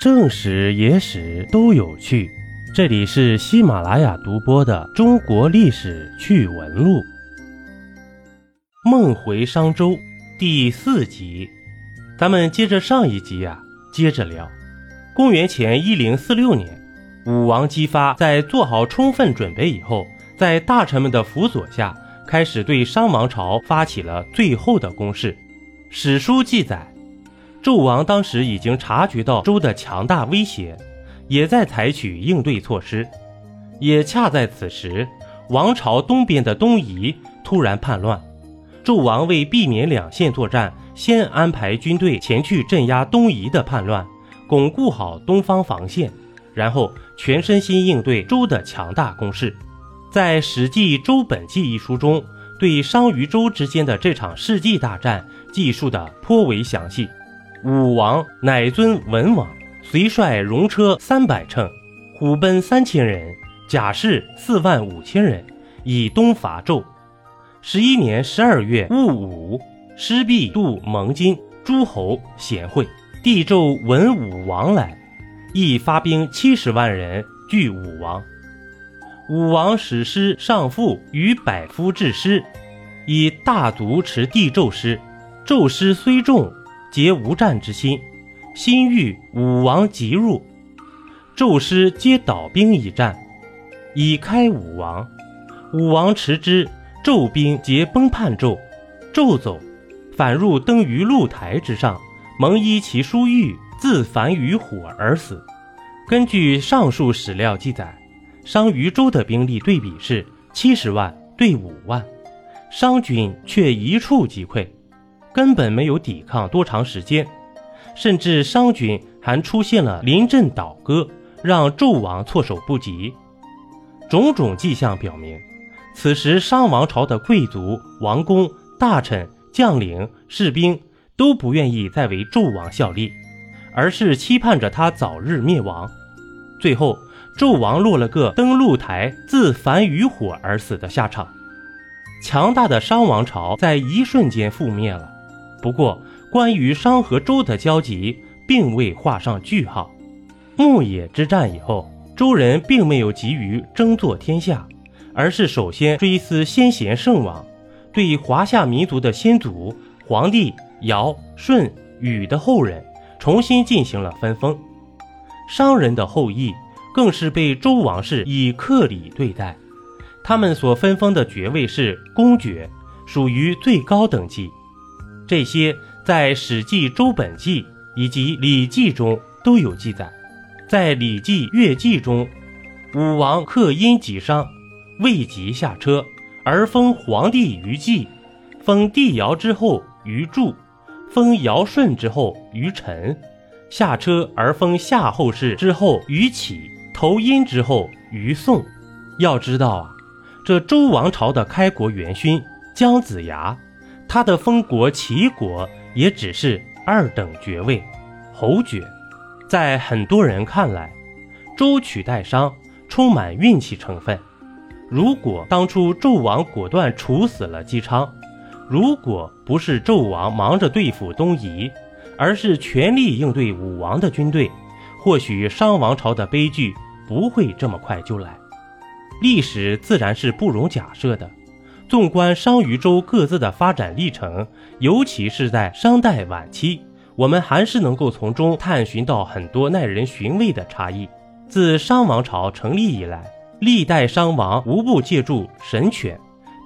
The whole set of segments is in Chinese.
正史、野史都有趣。这里是喜马拉雅独播的《中国历史趣闻录》。梦回商周第四集，咱们接着上一集呀，接着聊。公元前一零四六年，武王姬发在做好充分准备以后，在大臣们的辅佐下，开始对商王朝发起了最后的攻势。史书记载。纣王当时已经察觉到周的强大威胁，也在采取应对措施。也恰在此时，王朝东边的东夷突然叛乱。纣王为避免两线作战，先安排军队前去镇压东夷的叛乱，巩固好东方防线，然后全身心应对周的强大攻势。在《史记·周本纪》一书中，对商与周之间的这场世纪大战记述的颇为详细。武王乃尊文王，随率戎车三百乘，虎贲三千人，甲士四万五千人，以东伐纣。十一年十二月戊午，师毕度蒙金诸侯贤惠，帝纣闻武王来，亦发兵七十万人拒武王。武王使师上父与百夫制师，以大卒持帝纣师。纣师虽众。皆无战之心，心欲武王急入，纣师皆倒兵以战，以开武王。武王持之，纣兵皆崩叛纣。纣走，反入登于露台之上，蒙衣其书玉，自焚于火而死。根据上述史料记载，商与周的兵力对比是七十万对五万，商军却一触即溃。根本没有抵抗多长时间，甚至商军还出现了临阵倒戈，让纣王措手不及。种种迹象表明，此时商王朝的贵族、王公、大臣、将领、士兵都不愿意再为纣王效力，而是期盼着他早日灭亡。最后，纣王落了个登陆台自焚于火而死的下场，强大的商王朝在一瞬间覆灭了。不过，关于商和周的交集并未画上句号。牧野之战以后，周人并没有急于争做天下，而是首先追思先贤圣王，对华夏民族的先祖黄帝、尧、舜、禹的后人重新进行了分封。商人的后裔更是被周王室以客礼对待，他们所分封的爵位是公爵，属于最高等级。这些在《史记·周本纪》以及《礼记》中都有记载。在《礼记·乐记》中，武王克殷己商，未及下车，而封皇帝于季，封帝尧之后于祝，封尧舜之后于陈，下车而封夏后氏之后于启，投殷之后于宋。要知道啊，这周王朝的开国元勋姜子牙。他的封国齐国也只是二等爵位，侯爵。在很多人看来，周取代商充满运气成分。如果当初纣王果断处死了姬昌，如果不是纣王忙着对付东夷，而是全力应对武王的军队，或许商王朝的悲剧不会这么快就来。历史自然是不容假设的。纵观商与周各自的发展历程，尤其是在商代晚期，我们还是能够从中探寻到很多耐人寻味的差异。自商王朝成立以来，历代商王无不借助神权，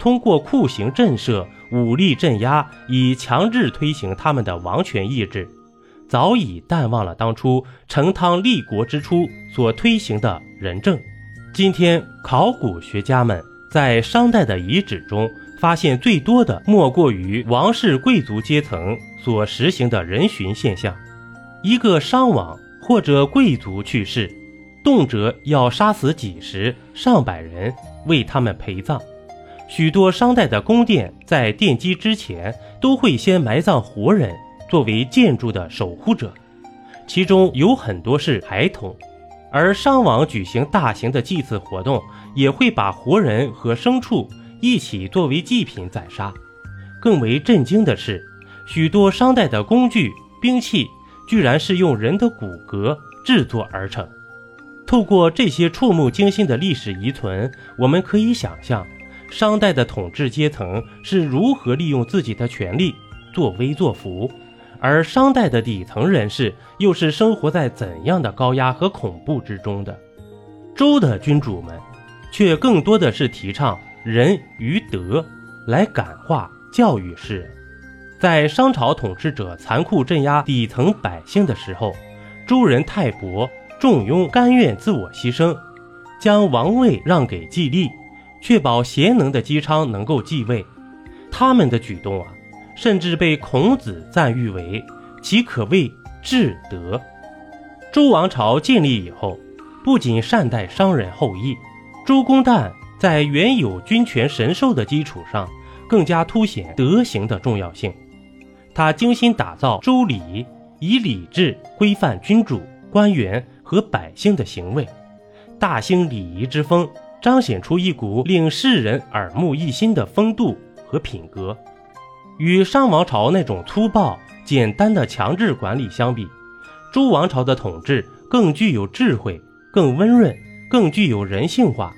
通过酷刑震慑、武力镇压，以强制推行他们的王权意志，早已淡忘了当初成汤立国之初所推行的仁政。今天，考古学家们。在商代的遗址中，发现最多的莫过于王室贵族阶层所实行的人殉现象。一个商王或者贵族去世，动辄要杀死几十上百人为他们陪葬。许多商代的宫殿在奠基之前都会先埋葬活人，作为建筑的守护者，其中有很多是孩童。而商王举行大型的祭祀活动，也会把活人和牲畜一起作为祭品宰杀。更为震惊的是，许多商代的工具、兵器居然是用人的骨骼制作而成。透过这些触目惊心的历史遗存，我们可以想象，商代的统治阶层是如何利用自己的权力作威作福，而商代的底层人士又是生活在怎样的高压和恐怖之中的。周的君主们，却更多的是提倡仁与德来感化教育世人。在商朝统治者残酷镇压底层百姓的时候，周人泰伯。仲雍甘愿自我牺牲，将王位让给季历，确保贤能的姬昌能够继位。他们的举动啊，甚至被孔子赞誉为其可谓至德。周王朝建立以后，不仅善待商人后裔，周公旦在原有君权神授的基础上，更加凸显德行的重要性。他精心打造周礼，以礼制规范君主、官员。和百姓的行为，大兴礼仪之风，彰显出一股令世人耳目一新的风度和品格。与商王朝那种粗暴简单的强制管理相比，周王朝的统治更具有智慧，更温润，更具有人性化。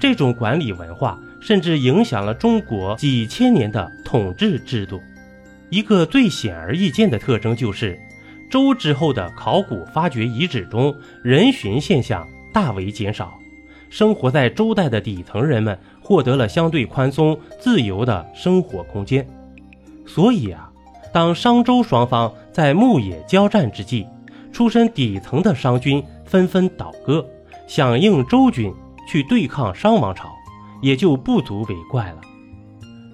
这种管理文化甚至影响了中国几千年的统治制度。一个最显而易见的特征就是。周之后的考古发掘遗址中，人寻现象大为减少，生活在周代的底层人们获得了相对宽松、自由的生活空间。所以啊，当商周双方在牧野交战之际，出身底层的商军纷纷倒戈，响应周军去对抗商王朝，也就不足为怪了。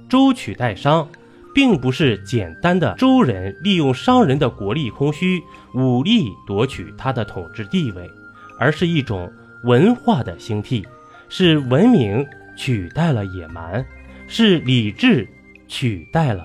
周取代商。并不是简单的周人利用商人的国力空虚，武力夺取他的统治地位，而是一种文化的兴替，是文明取代了野蛮，是理智取代了